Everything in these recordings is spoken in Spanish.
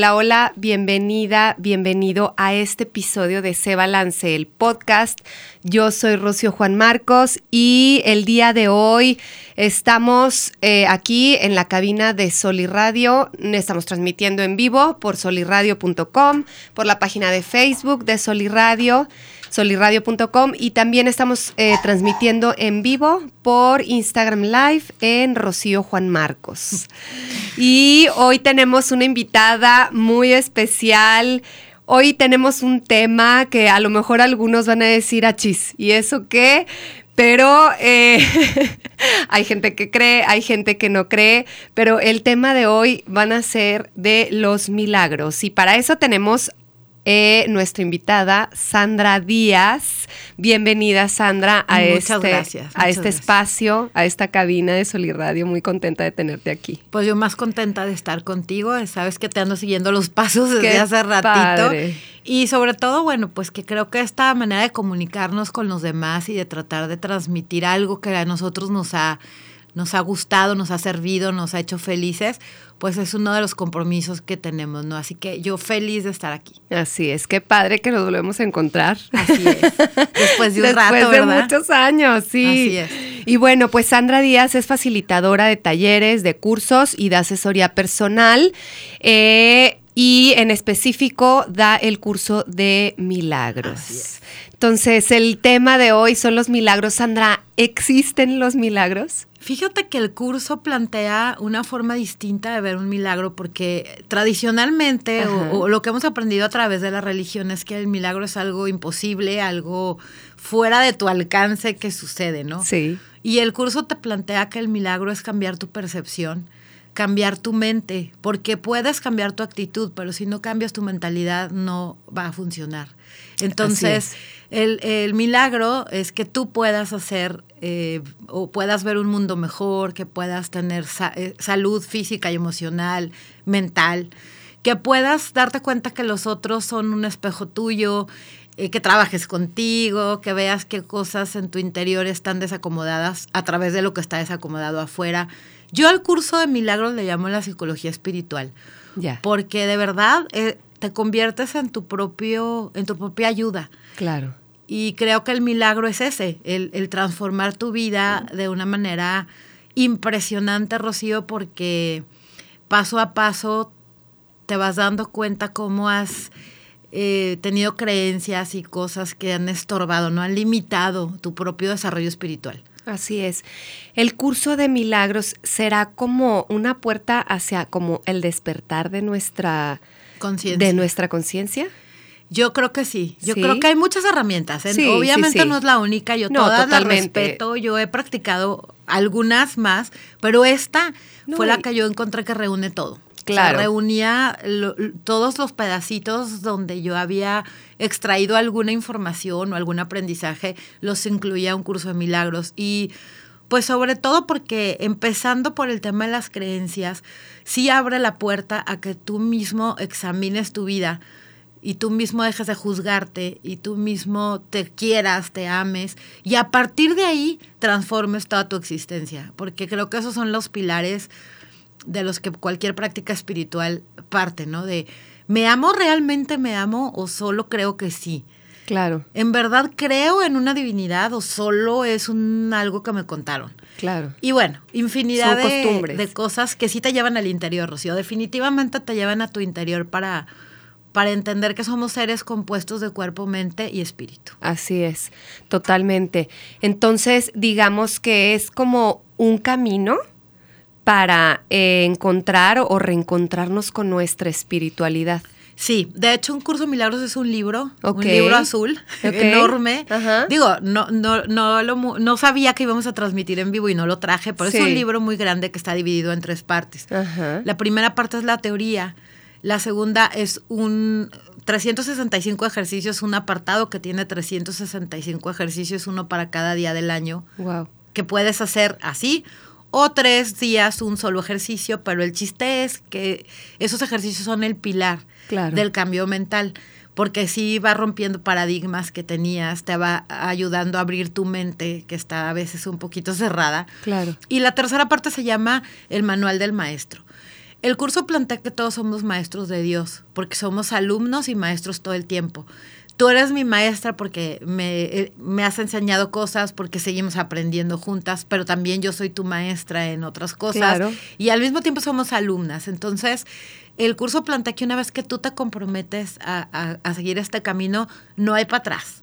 Hola, hola, bienvenida, bienvenido a este episodio de Se Balance, el podcast. Yo soy Rocio Juan Marcos y el día de hoy estamos eh, aquí en la cabina de Soliradio. Estamos transmitiendo en vivo por soliradio.com, por la página de Facebook de Soliradio soliradio.com y también estamos eh, transmitiendo en vivo por Instagram Live en Rocío Juan Marcos. Y hoy tenemos una invitada muy especial. Hoy tenemos un tema que a lo mejor algunos van a decir achis. ¿Y eso qué? Pero eh, hay gente que cree, hay gente que no cree, pero el tema de hoy van a ser de los milagros. Y para eso tenemos eh, nuestra invitada Sandra Díaz. Bienvenida Sandra a, Muchas este, gracias, a este gracias. espacio, a esta cabina de Soliradio. Muy contenta de tenerte aquí. Pues yo más contenta de estar contigo. Sabes que te ando siguiendo los pasos desde Qué hace ratito. padre. Y sobre todo, bueno, pues que creo que esta manera de comunicarnos con los demás y de tratar de transmitir algo que a nosotros nos ha, nos ha gustado, nos ha servido, nos ha hecho felices, pues es uno de los compromisos que tenemos, ¿no? Así que yo feliz de estar aquí. Así es, qué padre que nos volvemos a encontrar. Así es. Después de un Después rato, de ¿verdad? muchos años, sí. Así es. Y bueno, pues Sandra Díaz es facilitadora de talleres, de cursos y de asesoría personal. eh, y en específico da el curso de milagros. Así es. Entonces, el tema de hoy son los milagros. Sandra, ¿existen los milagros? Fíjate que el curso plantea una forma distinta de ver un milagro porque tradicionalmente o lo que hemos aprendido a través de la religión es que el milagro es algo imposible, algo fuera de tu alcance que sucede, ¿no? Sí. Y el curso te plantea que el milagro es cambiar tu percepción, cambiar tu mente, porque puedes cambiar tu actitud, pero si no cambias tu mentalidad no va a funcionar. Entonces, el, el milagro es que tú puedas hacer eh, o puedas ver un mundo mejor, que puedas tener sa- eh, salud física y emocional, mental, que puedas darte cuenta que los otros son un espejo tuyo, eh, que trabajes contigo, que veas qué cosas en tu interior están desacomodadas a través de lo que está desacomodado afuera. Yo al curso de milagros le llamo la psicología espiritual, porque de verdad eh, te conviertes en tu propio, en tu propia ayuda. Claro. Y creo que el milagro es ese, el, el transformar tu vida de una manera impresionante, Rocío, porque paso a paso te vas dando cuenta cómo has eh, tenido creencias y cosas que han estorbado, no han limitado tu propio desarrollo espiritual. Así es. El curso de milagros será como una puerta hacia como el despertar de nuestra Conciencia. de nuestra conciencia. Yo creo que sí. Yo ¿Sí? creo que hay muchas herramientas. ¿eh? Sí, Obviamente sí. no es la única. Yo No, todas las respeto. Yo he practicado algunas más, pero esta No, fue la que yo encontré que reúne todo. Claro. O sea, reunía lo- todos los pedacitos donde yo había extraído alguna información o algún aprendizaje, los incluía un curso de milagros. Y pues sobre todo porque empezando por el tema de las creencias, sí abre la puerta a que tú mismo examines tu vida y tú mismo dejes de juzgarte y tú mismo te quieras, te ames y a partir de ahí transformes toda tu existencia, porque creo que esos son los pilares de los que cualquier práctica espiritual parte, ¿no? De ¿me amo realmente me amo o solo creo que sí? Claro, ¿En verdad creo en una divinidad o solo es un algo que me contaron? claro. Y bueno, infinidad de, de cosas que sí te llevan al interior, Rocío. Definitivamente te llevan a tu interior para, para entender que somos seres compuestos de cuerpo, mente y espíritu. Así es, totalmente. Entonces, digamos que es como un camino para eh, encontrar o reencontrarnos con nuestra espiritualidad. Sí, de hecho un curso de milagros es un libro, un libro azul, enorme. Ajá. Digo, no, no, no, lo no sabía que íbamos a transmitir en vivo y no lo traje, pero Sí. es un libro muy grande que está dividido en tres partes. Ajá. La primera parte es la teoría, la segunda es un 365 ejercicios, un apartado que tiene 365 ejercicios, uno para cada día del año, Wow. que puedes hacer así o tres días un solo ejercicio, pero el chiste es que esos ejercicios son el pilar Claro. del cambio mental, porque sí va rompiendo paradigmas que tenías, te va ayudando a abrir tu mente, que está a veces un poquito cerrada. Claro. Y la tercera parte se llama el manual del maestro. El curso plantea que todos somos maestros de Dios, porque somos alumnos y maestros todo el tiempo. Tú eres mi maestra porque me, eh, me has enseñado cosas, porque seguimos aprendiendo juntas, pero también yo soy tu maestra en otras cosas. Claro. Y al mismo tiempo somos alumnas. Entonces, el curso plantea que una vez que tú te comprometes a, a- a seguir este camino, no hay para atrás.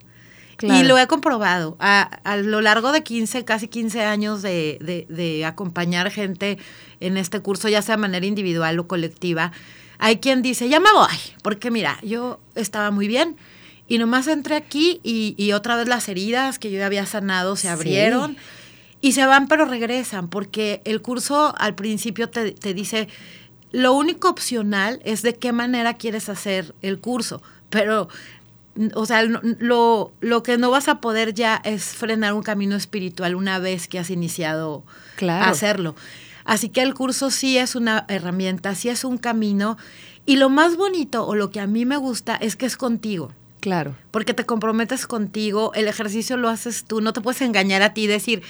Claro. Y lo he comprobado. A, a lo largo de 15, casi 15 años de, de- de acompañar gente en este curso, ya sea de manera individual o colectiva, hay quien dice, ya me voy, porque mira, yo estaba muy bien y nomás entré aquí y, y otra vez las heridas que yo había sanado se Sí. abrieron y se van pero regresan, porque el curso al principio te, te dice, lo único opcional es de qué manera quieres hacer el curso, pero o sea, lo, lo que no vas a poder ya es frenar un camino espiritual una vez que has iniciado Claro. a hacerlo. Así que el curso sí es una herramienta, sí es un camino. Y lo más bonito o lo que a mí me gusta es que es contigo. Claro. Porque te comprometes contigo, el ejercicio lo haces tú, no te puedes engañar a ti y decir,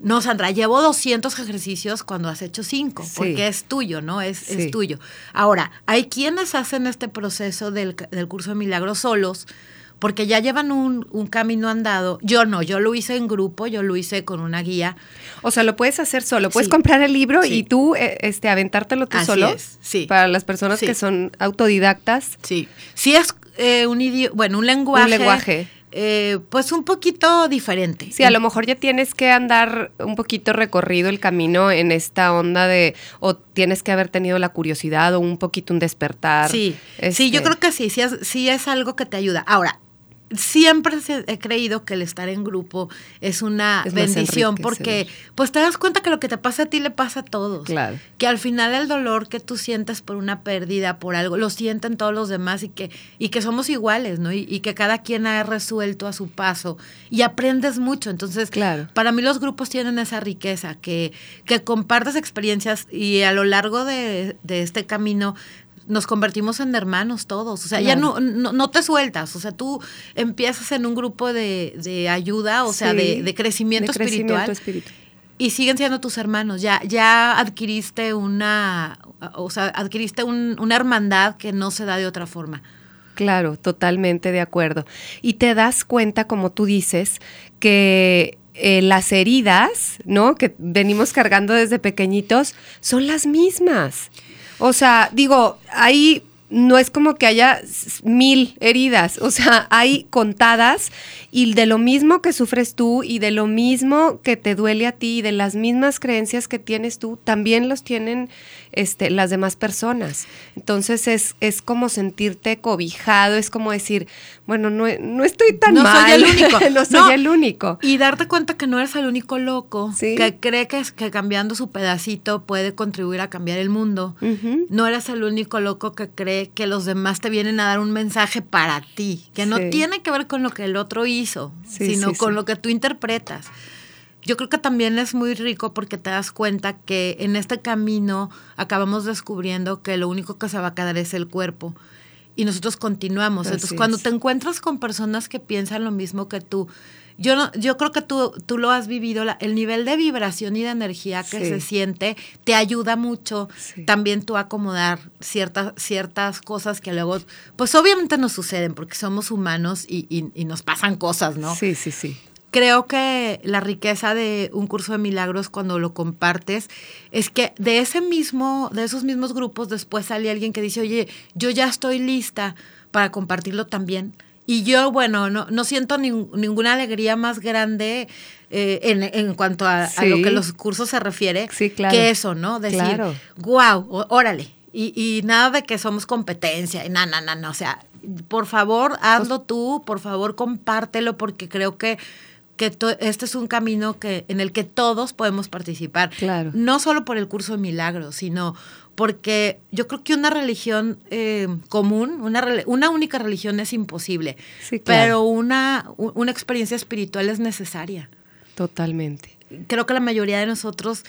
no, Sandra, llevo 200 ejercicios cuando has hecho 5, Sí. porque es tuyo, ¿no? Es, Sí. es tuyo. Ahora, hay quienes hacen este proceso del, del curso de milagros solos, porque ya llevan un, un camino andado. Yo no, yo lo hice en grupo, yo lo hice con una guía. O sea, lo puedes hacer solo. Puedes Sí. comprar el libro Sí. y tú eh, este, aventártelo tú Así solo. es, sí. Para las personas Sí. que son autodidactas. Sí. Sí es eh, un idioma, bueno, un lenguaje. Un lenguaje. Eh, pues un poquito diferente. Sí, a lo mejor ya tienes que andar un poquito recorrido el camino en esta onda de, o tienes que haber tenido la curiosidad o un poquito un despertar. Sí, sí, yo Este, creo que sí, sí es, sí es algo que te ayuda. Ahora, siempre he creído que el estar en grupo es una Es bendición porque pues te das cuenta que lo que te pasa a ti le pasa a todos. Claro. Que al final el dolor que tú sientes por una pérdida, por algo, lo sienten todos los demás y que, y que somos iguales, ¿no? Y, y que cada quien ha resuelto a su paso y aprendes mucho. Entonces, Claro. para mí los grupos tienen esa riqueza, que, que compartes experiencias y a lo largo de, de este camino nos convertimos en hermanos todos. O sea, ya no, no, no te sueltas. O sea, tú empiezas en un grupo de, de ayuda, o sea, de, de crecimiento de crecimiento espiritual. Y siguen siendo tus hermanos. Ya, ya adquiriste una, o sea, adquiriste un- una hermandad que no se da de otra forma. Claro, totalmente de acuerdo. Y te das cuenta, como tú dices, que eh, las heridas, ¿no? Que venimos cargando desde pequeñitos, son las mismas. O sea, digo, ahí no es como que haya mil heridas, o sea, hay contadas y de lo mismo que sufres tú y de lo mismo que te duele a ti y de las mismas creencias que tienes tú, también los tienen este, las demás personas. Entonces es, es como sentirte cobijado, es como decir, bueno, no, no estoy tan No mal, soy el único. no soy No. el único. Y darte cuenta que no eres el único loco, Sí. que cree que, es- que cambiando su pedacito puede contribuir a cambiar el mundo. No eres el único loco que cree que los demás te vienen a dar un mensaje para ti, que no Sí. tiene que ver con lo que el otro hizo, Sí, sino con lo que tú interpretas. Yo creo que también es muy rico porque te das cuenta que en este camino acabamos descubriendo que lo único que se va a quedar es el cuerpo y nosotros continuamos. Así Entonces, cuando es. te encuentras con personas que piensan lo mismo que tú, yo no, yo creo que tú, tú lo has vivido, la- el nivel de vibración y de energía que Sí. se siente te ayuda mucho Sí. también tú a acomodar ciertas, ciertas cosas que luego, pues obviamente nos suceden porque somos humanos y, y- y nos pasan cosas, ¿no? Sí, sí, sí. Creo que la riqueza de un curso de milagros cuando lo compartes es que de ese mismo, de esos mismos grupos después sale alguien que dice, oye, yo ya estoy lista para compartirlo también. Y yo, bueno, no, no siento nin- ninguna alegría más grande eh, en, en cuanto a, a lo que los cursos se refiere Sí, claro. que eso, ¿no? Decir, Claro. wow, órale. Y, y nada de que somos competencia y nada, nada, nada. No. O sea, por favor, hazlo tú, por favor, compártelo, porque creo que que este es un camino que, en el que todos podemos participar. Claro. No solo por el curso de milagros, sino porque yo creo que una religión eh, común, una, una única religión es imposible, sí, claro. pero una, una experiencia espiritual es necesaria. Totalmente. Creo que la mayoría de nosotros,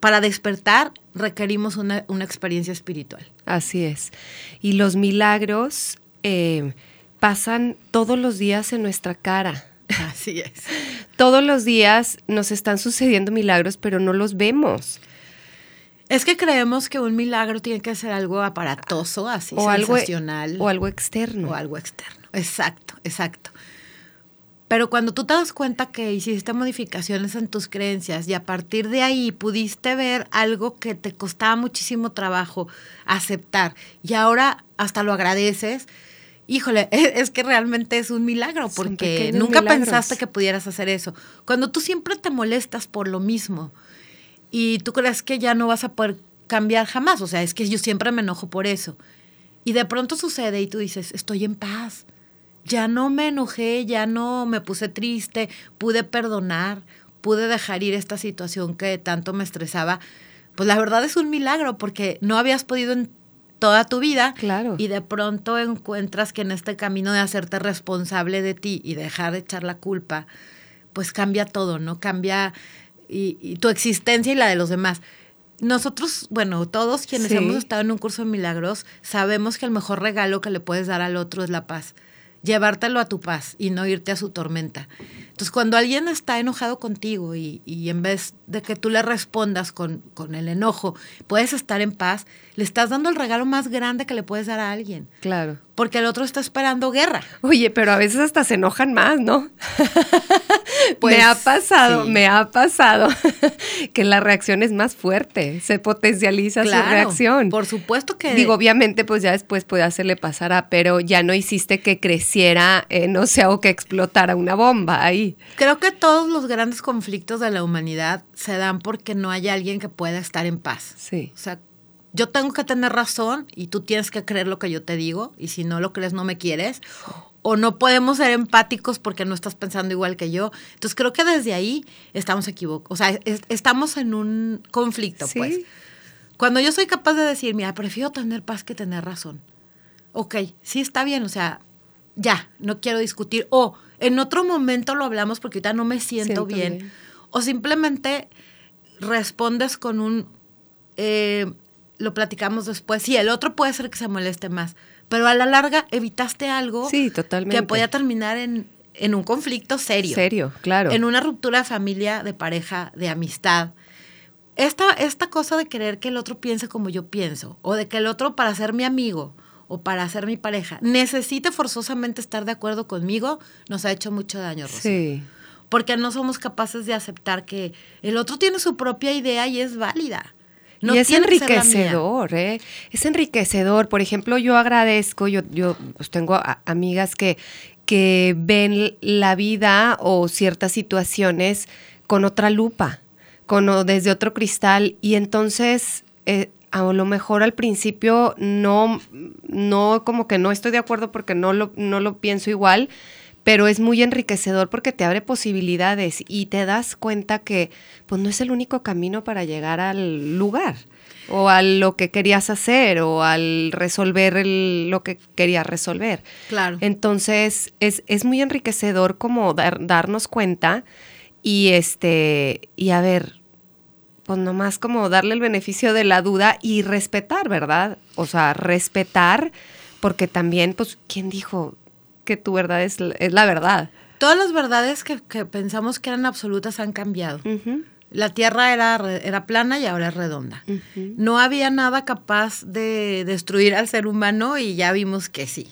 para despertar, requerimos una, una experiencia espiritual. Así es. Y los milagros eh, pasan todos los días en nuestra cara. Así es. Todos los días nos están sucediendo milagros, pero no los vemos. Es que creemos que un milagro tiene que ser algo aparatoso, así o sensacional. Algo, o algo externo. O algo externo. Exacto, exacto. Pero cuando tú te das cuenta que hiciste modificaciones en tus creencias y a partir de ahí pudiste ver algo que te costaba muchísimo trabajo aceptar y ahora hasta lo agradeces, híjole, es que realmente es un milagro porque nunca milagros. pensaste que pudieras hacer eso. Cuando tú siempre te molestas por lo mismo y tú crees que ya no vas a poder cambiar jamás, o sea, es que yo siempre me enojo por eso. Y de pronto sucede y tú dices, estoy en paz. Ya no me enojé, ya no me puse triste, pude perdonar, pude dejar ir esta situación que tanto me estresaba. Pues la verdad es un milagro porque no habías podido en toda tu vida claro. y de pronto encuentras que en este camino de hacerte responsable de ti y dejar de echar la culpa, pues cambia todo, ¿no? Cambia y, y tu existencia y la de los demás. Nosotros, bueno, todos quienes Sí. hemos estado en un curso de milagros, sabemos que el mejor regalo que le puedes dar al otro es la paz. Llevártelo a tu paz y no irte a su tormenta. Entonces, cuando alguien está enojado contigo y, y en vez de que tú le respondas con, con el enojo, puedes estar en paz, le estás dando el regalo más grande que le puedes dar a alguien. Claro. Porque el otro está esperando guerra. Oye, pero a veces hasta se enojan más, ¿no? Pues, me ha pasado, sí. me ha pasado que la reacción es más fuerte, se potencializa su reacción. Por supuesto que. Digo, obviamente, pues ya después puede hacerle pasará, pero ya no hiciste que creciera, eh, no sé, o que explotara una bomba ahí. Creo que todos los grandes conflictos de la humanidad se dan porque no hay alguien que pueda estar en paz. Sí. O sea, yo tengo que tener razón y tú tienes que creer lo que yo te digo y si no lo crees no me quieres. O no podemos ser empáticos porque no estás pensando igual que yo. Entonces creo que desde ahí estamos equivocados. O sea, es- estamos en un conflicto, Sí. pues. Cuando yo soy capaz de decir, mira, prefiero tener paz que tener razón. Ok, sí está bien, o sea, ya, no quiero discutir. O en otro momento lo hablamos porque ahorita no me siento, Siento bien. bien. O simplemente respondes con un, eh, lo platicamos después. Sí, el otro puede ser que se moleste más, pero a la larga evitaste algo Sí, totalmente. que podía terminar en, en un conflicto serio. Serio, claro. En una ruptura de familia, de pareja, de amistad. Esta, esta cosa de querer que el otro piense como yo pienso, o de que el otro para ser mi amigo o para ser mi pareja necesite forzosamente estar de acuerdo conmigo, nos ha hecho mucho daño, Rosy. Sí. Porque no somos capaces de aceptar que el otro tiene su propia idea y es válida. No y es enriquecedor, ¿eh? Es enriquecedor. Por ejemplo, yo agradezco, yo, yo pues tengo a- amigas que, que ven la vida o ciertas situaciones con otra lupa, con, o desde otro cristal, y entonces eh, a lo mejor al principio no, no, como que no estoy de acuerdo porque no lo, no lo pienso igual, pero es muy enriquecedor porque te abre posibilidades y te das cuenta que pues no es el único camino para llegar al lugar o a lo que querías hacer o al resolver el- lo que querías resolver. Claro. Entonces es, es muy enriquecedor como dar- darnos cuenta y este y a ver, pues nomás como darle el beneficio de la duda y respetar, ¿verdad? O sea, respetar porque también, pues, ¿quién dijo que tu verdad es, la- es la verdad? Todas las verdades que, que pensamos que eran absolutas han cambiado. La Tierra era, era plana y ahora es redonda. No había nada capaz de destruir al ser humano y ya vimos que sí.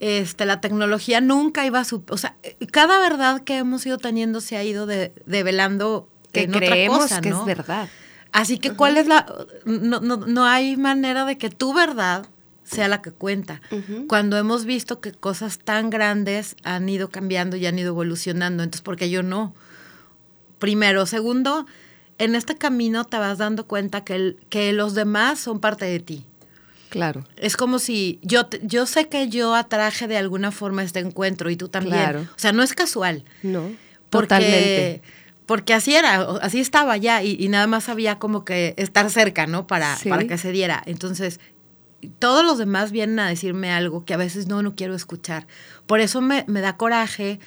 Este, la tecnología nunca iba a su... O sea, cada verdad que hemos ido teniendo se ha ido de- develando Que en creemos otra cosa, que ¿no? es verdad. Así que, ¿cuál es la...? No, no, no hay manera de que tu verdad sea la que cuenta. Cuando hemos visto que cosas tan grandes han ido cambiando y han ido evolucionando, entonces, ¿por qué yo no? Primero. Segundo, en este camino te vas dando cuenta que, el, que los demás son parte de ti. Claro. Es como si yo, yo sé que yo atraje de alguna forma este encuentro y tú también. Claro. O sea, no es casual. No. Porque, totalmente. Porque así era, así estaba ya y, nada más había como que estar cerca, ¿no? Para, para que se diera. Entonces, todos los demás vienen a decirme algo que a veces no, no quiero escuchar. Por eso me, me da coraje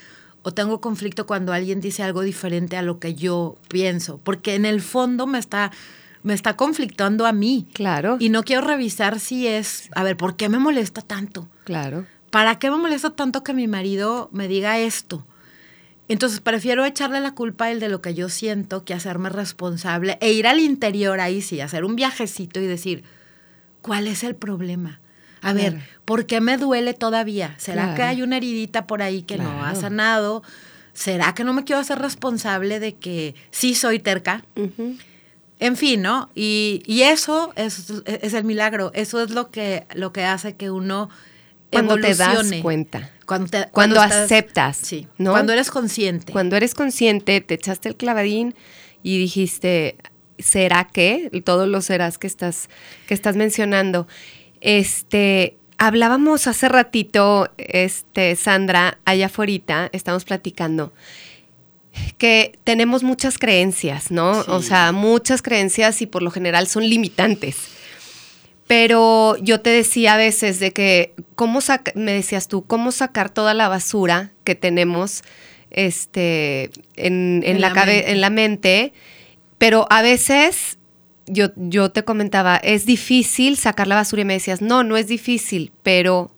o tengo conflicto cuando alguien dice algo diferente a lo que yo pienso, porque en el fondo me está me está conflictando a mí. Claro. Y no quiero revisar si es, a ver, ¿por qué me molesta tanto? Claro. ¿Para qué me molesta tanto que mi marido me diga esto? Entonces prefiero echarle la culpa a él de lo que yo siento que hacerme responsable e ir al interior ahí sí, hacer un viajecito y decir, ¿cuál es el problema? A ver, ¿por qué me duele todavía? ¿Será que hay una heridita por ahí que no ha sanado? ¿Será que no me quiero hacer responsable de que sí soy terca? En fin, ¿no? Y, eso es, es, el milagro. Eso es lo que, lo que hace que uno cuando te das cuenta. Cuando, te, cuando, aceptas. Sí. ¿no? Cuando eres consciente. Cuando eres consciente, te echaste el clavadín y dijiste, ¿será que? Todos los serás que estás, que estás mencionando. Este, hablábamos hace ratito, este, Sandra, allá afuera, estamos platicando, que tenemos muchas creencias, ¿no? O sea, muchas creencias y por lo general son limitantes. Pero yo te decía a veces de que, ¿cómo me decías tú, cómo sacar toda la basura que tenemos este, en, la, en la mente? Pero a veces yo, yo te comentaba, es difícil sacar la basura y me decías, no, no es difícil, pero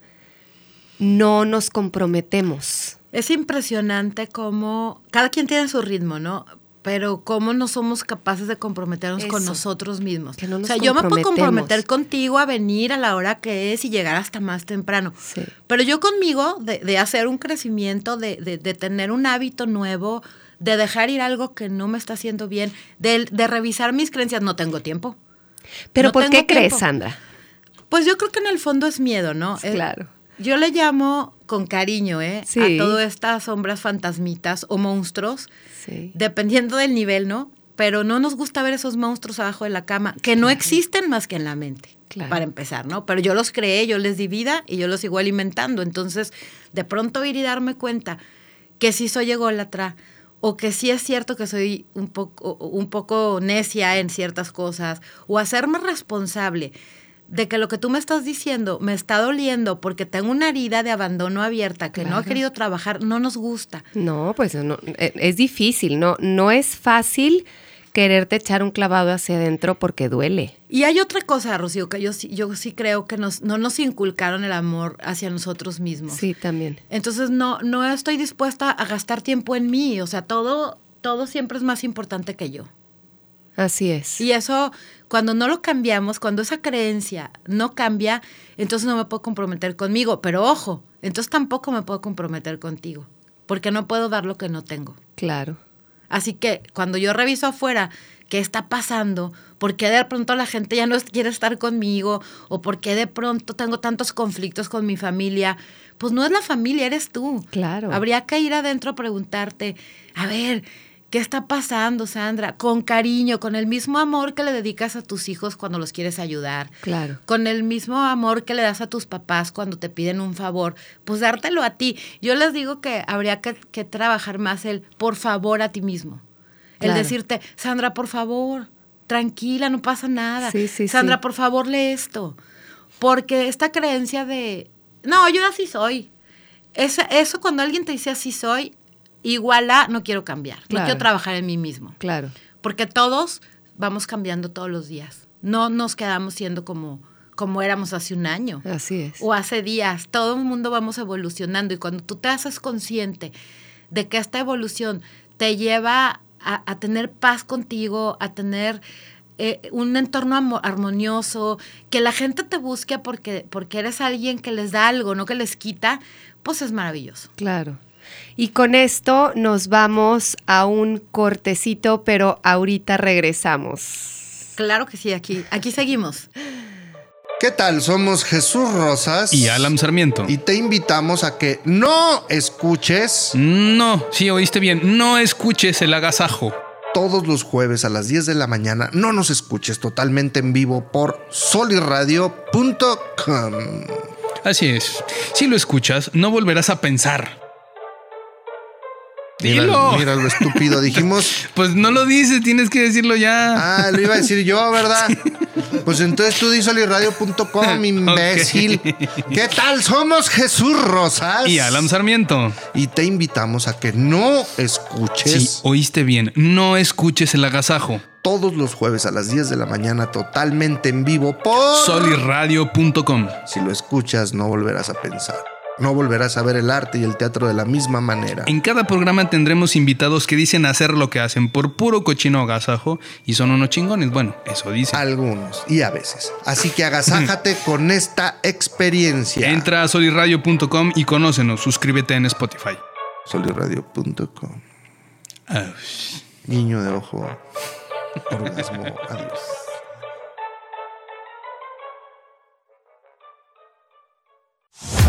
no nos comprometemos. Es impresionante cómo cada quien tiene su ritmo, ¿no? Pero cómo no somos capaces de comprometernos con nosotros mismos. o sea, yo me puedo comprometer contigo a venir a la hora que es y llegar hasta más temprano. Pero yo conmigo, de, de, hacer un crecimiento, de, de, de tener un hábito nuevo, de dejar ir algo que no me está haciendo bien, de, revisar mis creencias, no tengo tiempo. ¿Pero por qué crees, Sandra? Pues yo creo que en el fondo es miedo, ¿no? Eh, claro. Yo le llamo con cariño, ¿eh? A todas estas sombras fantasmitas o monstruos, sí. dependiendo del nivel, ¿no? Pero no nos gusta ver esos monstruos abajo de la cama, que no existen más que en la mente, claro. para empezar, ¿no? Pero yo los creé, yo les di vida y yo los sigo alimentando. Entonces, de pronto ir y darme cuenta que si soy ególatra, o que sí es cierto que soy un poco, un poco necia en ciertas cosas, o hacerme responsable de que lo que tú me estás diciendo me está doliendo porque tengo una herida de abandono abierta que no he querido trabajar, no nos gusta. No, pues no, e, es difícil, no, no es fácil quererte echar un clavado hacia adentro porque duele. Y hay otra cosa, Rocío, que yo, yo sí creo que nos, no nos inculcaron el amor hacia nosotros mismos. Sí, también. Entonces no, no estoy dispuesta a gastar tiempo en mí. O sea, todo, todo siempre es más importante que yo. Así es. Y eso, cuando no lo cambiamos, cuando esa creencia no cambia, entonces no me puedo comprometer conmigo. Pero ojo, entonces tampoco me puedo comprometer contigo, porque no puedo dar lo que no tengo. Claro. Así que cuando yo reviso afuera qué está pasando, por qué de pronto la gente ya no quiere estar conmigo o por qué de pronto tengo tantos conflictos con mi familia, pues no es la familia, eres tú. Claro. Habría que ir adentro a preguntarte, a ver, ¿Qué está pasando, Sandra? Con cariño, con el mismo amor que le dedicas a tus hijos cuando los quieres ayudar. Claro. Con el mismo amor que le das a tus papás cuando te piden un favor, pues dártelo a ti. Yo les digo que habría que, trabajar más el por favor a ti mismo. El decirte, Sandra, por favor, tranquila, no pasa nada. Sí, sí, Sandra, por favor, lee esto. Porque esta creencia de, no, yo así soy. eso cuando alguien te dice así soy, igual a no quiero cambiar, no quiero trabajar en mí mismo. Claro. Porque todos vamos cambiando todos los días. No nos quedamos siendo como, como éramos hace un año. Así es. O hace días. Todo el mundo vamos evolucionando y cuando tú te haces consciente de que esta evolución te lleva a, tener paz contigo, a tener eh, un entorno armonioso, que la gente te busque porque, porque eres alguien que les da algo, no que les quita, pues es maravilloso. Claro. Y con esto nos vamos a un cortecito, pero ahorita regresamos. Claro que sí, aquí, aquí seguimos. ¿Qué tal? Somos Jesús Rosas y Alam Sarmiento. Y te invitamos a que no escuches. No, sí, oíste bien, no escuches el agasajo. todos los jueves a las 10 de la mañana. No nos escuches totalmente en vivo por soliradio.com. Así es. Si lo escuchas, no volverás a pensar. Mira, Dilo. mira lo estúpido. Dijimos, Pues no lo dices, tienes que decirlo ya. ah, lo iba a decir yo, ¿verdad? Pues entonces tú di soliradio.com, imbécil. ¿Qué tal? Somos Jesús Rosas. Y Alan Sarmiento. Y te invitamos a que no Sí, escuches oíste bien. No escuches el agasajo. todos los jueves a las 10 de la mañana totalmente en vivo por... Soliradio.com. Si lo escuchas, no volverás a pensar. No volverás a ver el arte y el teatro de la misma manera. En cada programa tendremos invitados que dicen hacer lo que hacen por puro cochino agasajo y son unos chingones. Bueno, eso dicen. Algunos y a veces. Así que agasájate con esta experiencia. Entra a soliradio.com y conócenos. Suscríbete en Spotify. Soliradio.com. Ah, Niño de ojo. Orgasmo. Adiós.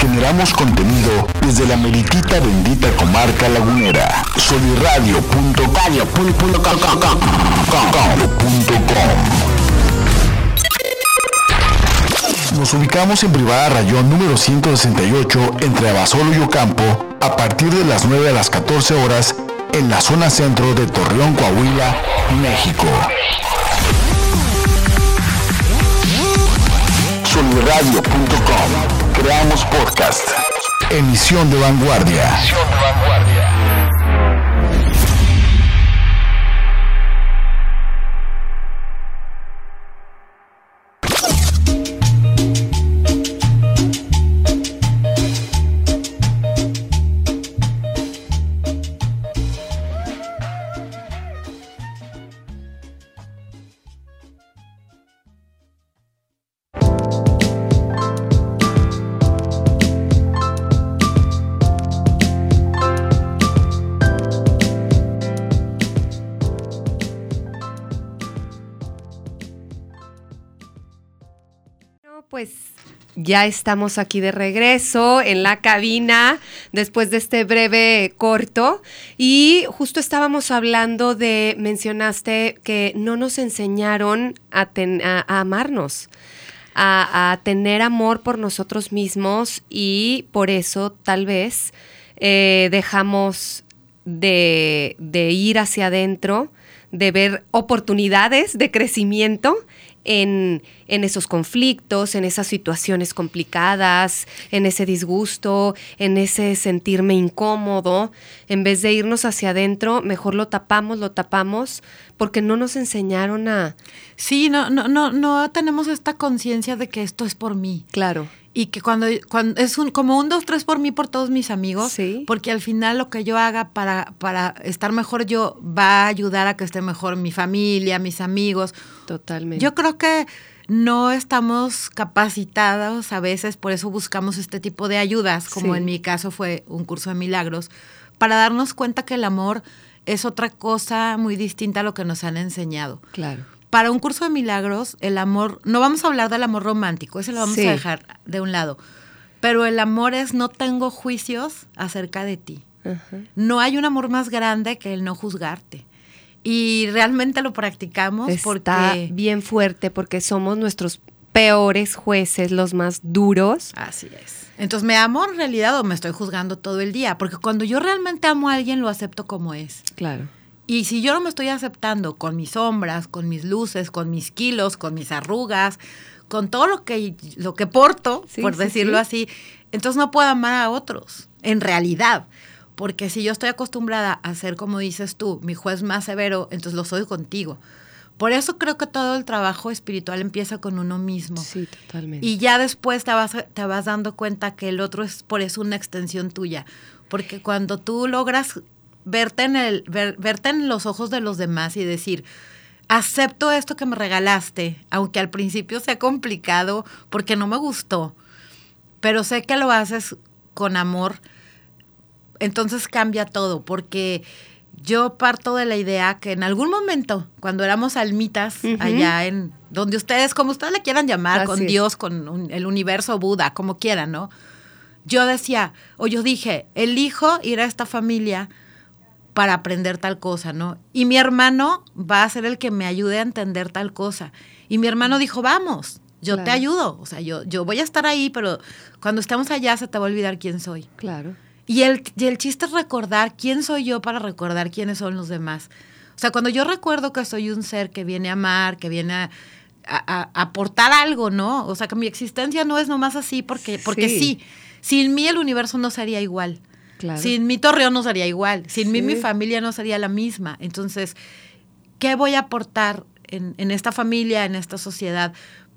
Generamos contenido desde la meritita bendita comarca lagunera. Soliradio.com Nos ubicamos en Privada Rayón número 168 entre Abasolo y Ocampo a partir de las 9 a las 14 horas en la zona centro de Torreón, Coahuila, México. Soliradio.com. Creamos podcast. Emisión de vanguardia. Bueno, ya estamos aquí de regreso en la cabina después de este breve corto. Y justo estábamos hablando de, mencionaste que no nos enseñaron a, amarnos, a, a tener amor por nosotros mismos y por eso tal vez eh, dejamos de, de ir hacia adentro, de ver oportunidades de crecimiento en, en esos conflictos, en esas situaciones complicadas, en ese disgusto, en ese sentirme incómodo. En vez de irnos hacia adentro, mejor lo tapamos, lo tapamos, porque no nos enseñaron a... Sí, no, no, no, no tenemos esta conciencia de que esto es por mí. Claro. Y que cuando, cuando es un, como un dos, tres por mí, por todos mis amigos, Sí. porque al final lo que yo haga para, para estar mejor yo va a ayudar a que esté mejor mi familia, mis amigos. Totalmente. Yo creo que no estamos capacitados a veces, por eso buscamos este tipo de ayudas, como Sí. en mi caso fue un curso de milagros, para darnos cuenta que el amor es otra cosa muy distinta a lo que nos han enseñado. Claro. Para un curso de milagros, el amor, no vamos a hablar del amor romántico, ese lo vamos Sí. a dejar de un lado, pero el amor es no tengo juicios acerca de ti. No hay un amor más grande que el no juzgarte. Y realmente lo practicamos Está porque... bien fuerte porque somos nuestros peores jueces, los más duros. Así es. Entonces, ¿me amo en realidad o me estoy juzgando todo el día? Porque cuando yo realmente amo a alguien, lo acepto como es. Claro. Y si yo no me estoy aceptando con mis sombras, con mis luces, con mis kilos, con mis arrugas, con todo lo que, lo que porto, Sí, por sí, decirlo sí. así, entonces no puedo amar a otros, en realidad. Porque si yo estoy acostumbrada a ser, como dices tú, mi juez más severo, entonces lo soy contigo. Por eso creo que todo el trabajo espiritual empieza con uno mismo. Sí, totalmente. Y ya después te vas, te vas dando cuenta que el otro es por eso una extensión tuya. Porque cuando tú logras verte en, el, ver- verte en los ojos de los demás y decir, acepto esto que me regalaste, aunque al principio sea complicado porque no me gustó, pero sé que lo haces con amor, entonces cambia todo, porque yo parto de la idea que en algún momento, cuando éramos almitas allá en donde ustedes, como ustedes le quieran llamar, con es. Dios, con un- el universo, Buda, como quieran, ¿no? Yo decía, o yo dije, elijo ir a esta familia para aprender tal cosa, ¿no? Y mi hermano va a ser el que me ayude a entender tal cosa. Y mi hermano dijo, vamos, yo te ayudo. O sea, yo, yo voy a estar ahí, pero cuando estemos allá se te va a olvidar quién soy. Claro. Y el, y el chiste es recordar quién soy yo para recordar quiénes son los demás. O sea, cuando yo recuerdo que soy un ser que viene a amar, que viene a, aportar algo, ¿no? O sea, que mi existencia no es nomás así porque, porque Sí. sí. Sin mí el universo no sería igual. Claro. Sin mi torreón no sería igual. Sin mí Sí. mi familia no sería la misma. Entonces, ¿qué voy a aportar en, en esta familia, en esta sociedad,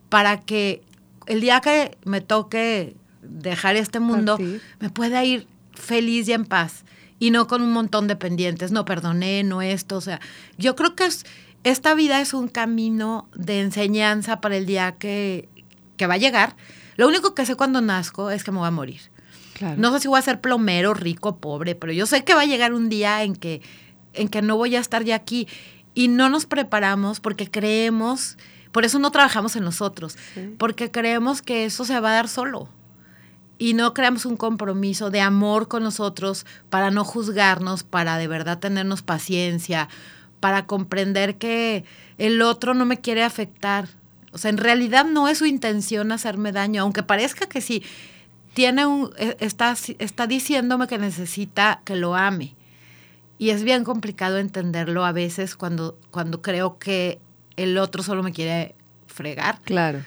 para que el día que me toque dejar este mundo, Partir. me pueda ir feliz y en paz? Y no con un montón de pendientes, no perdoné, no esto, o sea, yo creo que es, esta vida es un camino de enseñanza para el día que, que va a llegar. Lo único que sé cuando nazco es que me voy a morir. Claro. No sé si voy a ser plomero, rico, pobre, pero yo sé que va a llegar un día en que, en que no voy a estar ya aquí. Y no nos preparamos porque creemos, por eso no trabajamos en nosotros, porque creemos que eso se va a dar solo. Y no creamos un compromiso de amor con nosotros para no juzgarnos, para de verdad tenernos paciencia, para comprender que el otro no me quiere afectar. O sea, en realidad no es su intención hacerme daño, aunque parezca que sí tiene un, e- está, está diciéndome que necesita que lo ame. Y es bien complicado entenderlo a veces cuando, cuando creo que el otro solo me quiere fregar. Claro.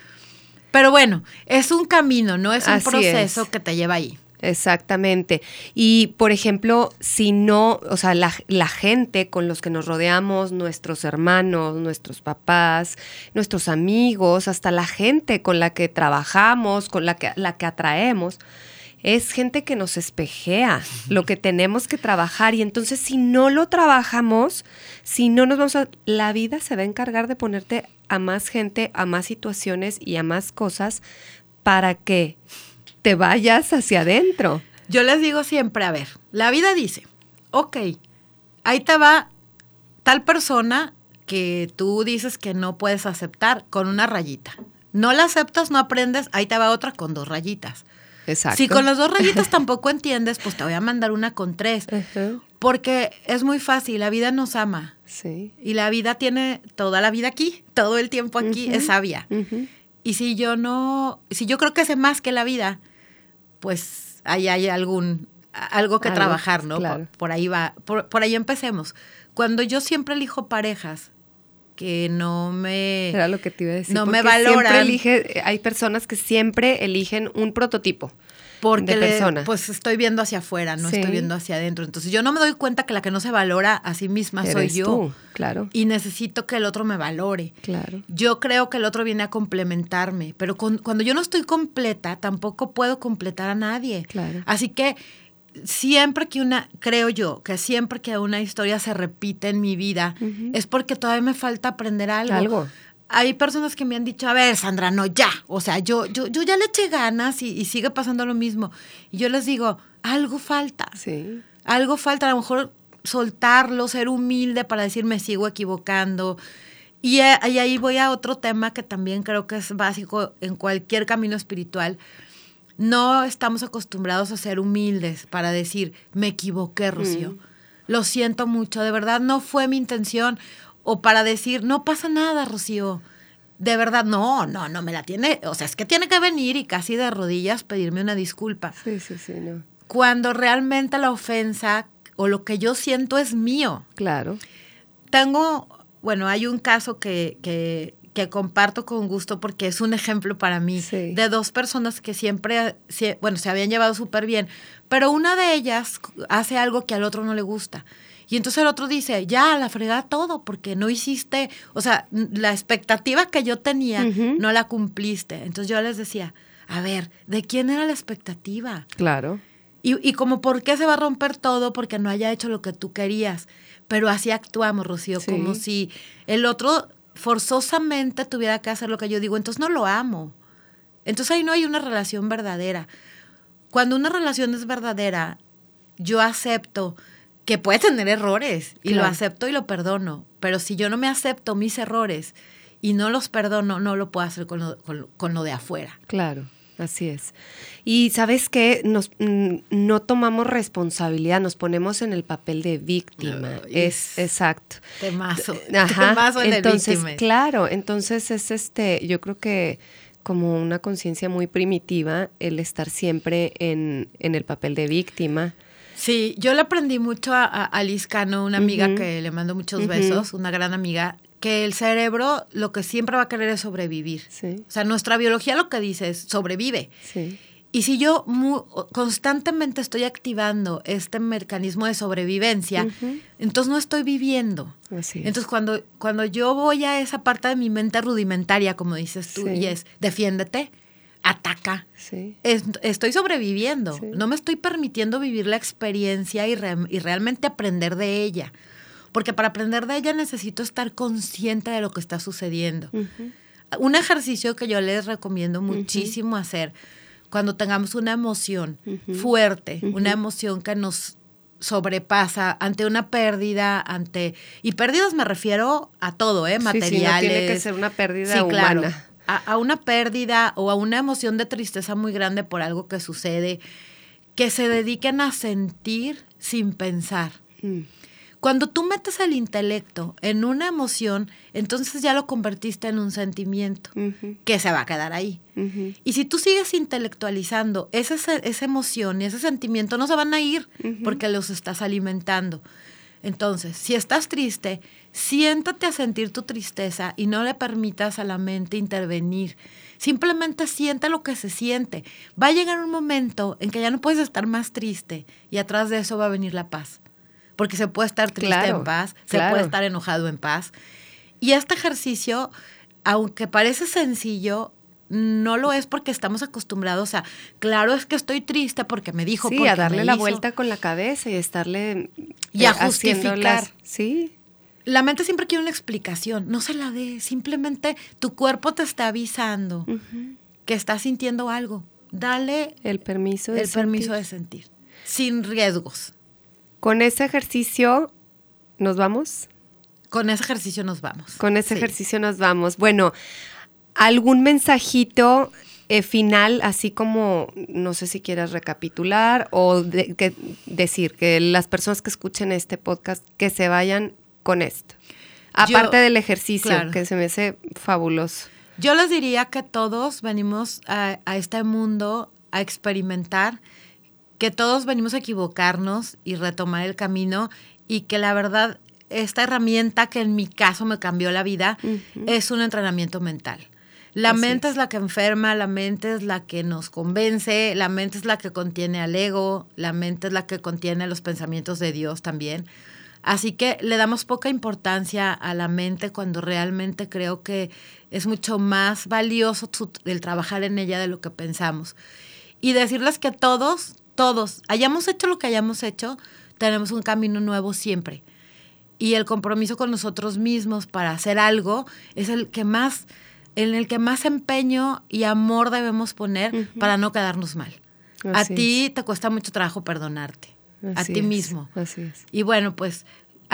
Pero bueno, es un camino, no es un Así proceso es. que te lleva ahí. Exactamente. Y, por ejemplo, si no, o sea, la, la gente con los que nos rodeamos, nuestros hermanos, nuestros papás, nuestros amigos, hasta la gente con la que trabajamos, con la que, la que atraemos, es gente que nos espejea lo que tenemos que trabajar. Y entonces, si no lo trabajamos, si no nos vamos a... La vida se va a encargar de ponerte a más gente, a más situaciones y a más cosas para que te vayas hacia adentro. Yo les digo siempre, a ver, la vida dice, ok, ahí te va tal persona que tú dices que no puedes aceptar con una rayita. No la aceptas, no aprendes, ahí te va otra con dos rayitas. Exacto. Si con las dos rayitas tampoco entiendes, pues te voy a mandar una con tres. Porque es muy fácil, la vida nos ama. Sí. Y la vida tiene toda la vida aquí, todo el tiempo aquí, es sabia. Y si yo no, si yo creo que sé más que la vida, pues ahí hay algún, algo que Algo, trabajar, ¿no? claro. Por, por ahí va, por, por ahí empecemos. Cuando yo siempre elijo parejas que no me... Era lo que te iba a decir. No me porque Siempre valoran. elige, hay personas que siempre eligen un prototipo. porque de le- persona. pues estoy viendo hacia afuera, no Sí. estoy viendo hacia adentro. Entonces yo no me doy cuenta que la que no se valora a sí misma soy yo. tú, claro. Y necesito que el otro me valore. Claro. Yo creo que el otro viene a complementarme, pero con- cuando yo no estoy completa, tampoco puedo completar a nadie. Claro. Así que siempre que una, creo yo, que siempre que una historia se repite en mi vida, es porque todavía me falta aprender algo. Algo. Hay personas que me han dicho, a ver, Sandra, no, ya. O sea, yo, yo, yo ya le eché ganas y, y sigue pasando lo mismo. Y yo les digo, algo falta. Sí. Algo falta, a lo mejor soltarlo, ser humilde para decir me sigo equivocando. Y, eh, y ahí voy a otro tema que también creo que es básico en cualquier camino espiritual. No estamos acostumbrados a ser humildes para decir me equivoqué, Rocío. Lo siento mucho, de verdad no fue mi intención. O para decir no pasa nada, Rocío. De verdad, no, no, no me la tiene. O sea, es que tiene que venir y casi de rodillas pedirme una disculpa Sí, sí, sí, no. cuando realmente la ofensa o lo que yo siento es mío. Claro. Tengo, bueno, hay un caso que, que, que comparto con gusto porque es un ejemplo para mí Sí. de dos personas que siempre, sie- bueno, se habían llevado súper bien, pero una de ellas hace algo que al otro no le gusta. Y entonces el otro dice, ya, la fregada todo, porque no hiciste, o sea, la expectativa que yo tenía no la cumpliste. Entonces yo les decía, a ver, ¿de quién era la expectativa? Claro. Y, y como, ¿por qué se va a romper todo? Porque no haya hecho lo que tú querías. Pero así actuamos, Rocío, Sí. como si el otro forzosamente tuviera que hacer lo que yo digo. Entonces no lo amo. Entonces ahí no hay una relación verdadera. Cuando una relación es verdadera, yo acepto que puede tener errores y lo acepto y lo perdono. Pero si yo no me acepto mis errores y no los perdono, no lo puedo hacer con lo, con lo- con lo de afuera. Claro, así es. Y sabes qué, nos mm, no tomamos responsabilidad, nos ponemos en el papel de víctima. Ay, es exacto. Temazo. Ajá. Temazo el de entonces, víctimas. claro, entonces es este, yo creo que como una conciencia muy primitiva el estar siempre en, en el papel de víctima. Sí, yo le aprendí mucho a, a, a Liz Cano, una amiga que le mando muchos besos, una gran amiga, que el cerebro lo que siempre va a querer es sobrevivir. Sí, O sea, nuestra biología lo que dice es sobrevive. sí. Y si yo constantemente estoy activando este mecanismo de sobrevivencia, entonces no estoy viviendo. Así es. Entonces cuando, cuando yo voy a esa parte de mi mente rudimentaria, como dices tú, Sí. y es defiéndete, ataca, sí. es- estoy sobreviviendo. Sí. No me estoy permitiendo vivir la experiencia y, re- y realmente aprender de ella. Porque para aprender de ella necesito estar consciente de lo que está sucediendo. Un ejercicio que yo les recomiendo muchísimo hacer cuando tengamos una emoción fuerte, una emoción que nos sobrepasa ante una pérdida, ante... Y pérdidas me refiero a todo, ¿eh? Sí, sí, Materiales. no tiene que ser una pérdida Sí, claro. a una pérdida o a una emoción de tristeza muy grande por algo que sucede, que se dediquen a sentir sin pensar. Mm. Cuando tú metes el intelecto en una emoción, entonces ya lo convertiste en un sentimiento que se va a quedar ahí. Y si tú sigues intelectualizando esa, esa emoción y ese sentimiento, no se van a ir porque los estás alimentando. Entonces, si estás triste, siéntate a sentir tu tristeza y no le permitas a la mente intervenir. Simplemente siente lo que se siente. Va a llegar un momento en que ya no puedes estar más triste y atrás de eso va a venir la paz. Porque se puede estar triste Claro, en paz, se puede estar enojado en paz. Y este ejercicio, aunque parece sencillo, no lo es porque estamos acostumbrados a, claro es que estoy triste porque me dijo, Sí, a darle la hizo". vuelta con la cabeza y estarle Y a eh, justificar. las- Sí, La mente siempre quiere una explicación, no se la dé, simplemente tu cuerpo te está avisando que estás sintiendo algo. Dale el permiso de el permiso de sentir, sin riesgos. Con ese ejercicio nos vamos. Con ese ejercicio nos vamos. Con ese Sí. ejercicio nos vamos. Bueno, algún mensajito eh, final, así como, no sé si quieras recapitular o de- que decir que las personas que escuchen este podcast que se vayan con esto. Yo- Aparte del ejercicio, claro. que se me hace fabuloso. Yo les diría que todos venimos a, a este mundo a experimentar, que todos venimos a equivocarnos y retomar el camino y que la verdad esta herramienta que en mi caso me cambió la vida es un entrenamiento mental. La Así mente es. es la que enferma, la mente es la que nos convence, la mente es la que contiene al ego, la mente es la que contiene los pensamientos de Dios también. Así que le damos poca importancia a la mente cuando realmente creo que es mucho más valioso el trabajar en ella de lo que pensamos. Y decirles que todos, todos, hayamos hecho lo que hayamos hecho, tenemos un camino nuevo siempre. Y el compromiso con nosotros mismos para hacer algo es el que más, en el que más empeño y amor debemos poner para no quedarnos mal. Así a ti te cuesta mucho trabajo perdonarte, a ti es, mismo. Así es. Y bueno, pues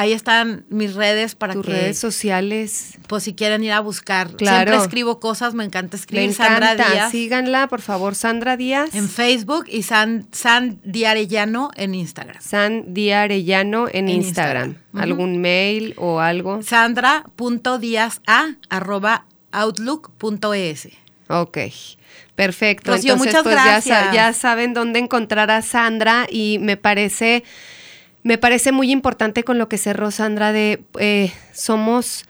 ahí están mis redes para Tus que, redes sociales. pues si quieren ir a buscar. Claro. Siempre escribo cosas, me encanta Me escribir. encanta. Sandra Díaz Síganla, por favor, Sandra Díaz. en Facebook y San, San Diarellano en Instagram. San Di Arellano en, En Instagram. ¿Algún mail o algo? Sandra.díaza arroba outlook.es. Ok, perfecto. Rocío, Entonces, muchas pues ya, gracias. ya saben dónde encontrar a Sandra y me parece, me parece muy importante con lo que cerró Sandra de eh, somos,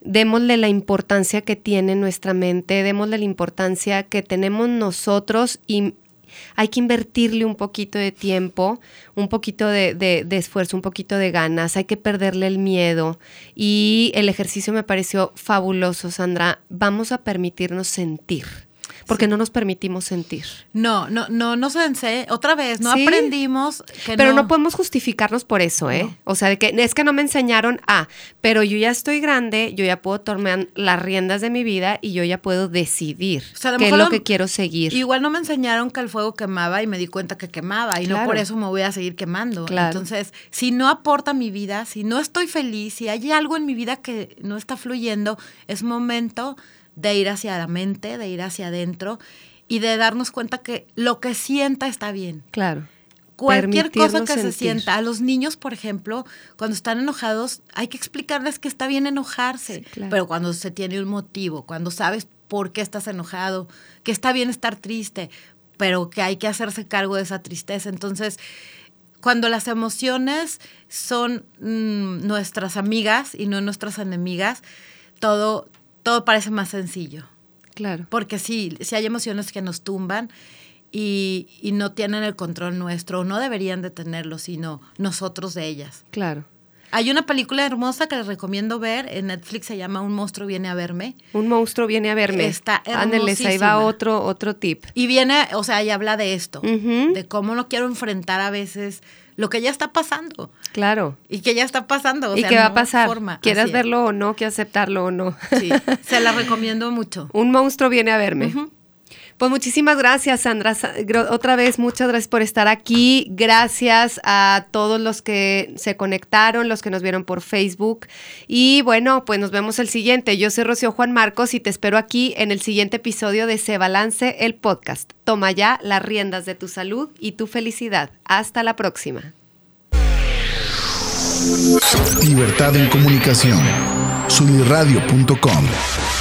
démosle la importancia que tiene nuestra mente, démosle la importancia que tenemos nosotros y, hay que invertirle un poquito de tiempo, un poquito de, de, de, esfuerzo, un poquito de ganas, hay que perderle el miedo. Y el ejercicio me pareció fabuloso, Sandra. Vamos a permitirnos sentir porque no nos permitimos sentir. No, no, no, no sé, otra vez, no Sí. aprendimos que Pero no. podemos justificarnos por eso, ¿eh? No. O sea, de que es que no me enseñaron a, pero yo ya estoy grande, yo ya puedo tomar las riendas de mi vida y yo ya puedo decidir O sea, qué es lo que quiero seguir. Igual no me enseñaron que el fuego quemaba y me di cuenta que quemaba y no por eso me voy a seguir quemando. Claro. Entonces, si no aporta mi vida, si no estoy feliz, si hay algo en mi vida que no está fluyendo, es momento de ir hacia la mente, de ir hacia adentro y de darnos cuenta que lo que sienta está bien. Claro. Cualquier cosa que se sienta. A los niños, por ejemplo, cuando están enojados, hay que explicarles que está bien enojarse. Sí, claro. Pero cuando se tiene un motivo, cuando sabes por qué estás enojado, que está bien estar triste, pero que hay que hacerse cargo de esa tristeza. Entonces, cuando las emociones son mm, nuestras amigas y no nuestras enemigas, todo, todo parece más sencillo. Claro. Porque sí, sí hay emociones que nos tumban y, y no tienen el control nuestro, o no deberían de tenerlo, sino nosotros de ellas. Claro. Hay una película hermosa que les recomiendo ver, en Netflix se llama Un monstruo viene a verme. Un monstruo viene a verme. Está Ándeles, ahí va otro, otro tip. Y viene, o sea, y habla de esto, de cómo no quiero enfrentar a veces lo que ya está pasando. Claro. Y que ya está pasando. o ¿Y sea, qué va no a pasar? forma. ¿Quieras verlo o no? ¿Quieres aceptarlo o no? Sí, se la recomiendo mucho. Un monstruo viene a verme. Pues muchísimas gracias, Sandra. Otra vez, muchas gracias por estar aquí. Gracias a todos los que se conectaron, los que nos vieron por Facebook. Y bueno, pues nos vemos el siguiente. Yo soy Rocío Juan Marcos y te espero aquí en el siguiente episodio de Se Balance el Podcast. Toma ya las riendas de tu salud y tu felicidad. Hasta la próxima. Libertad en comunicación.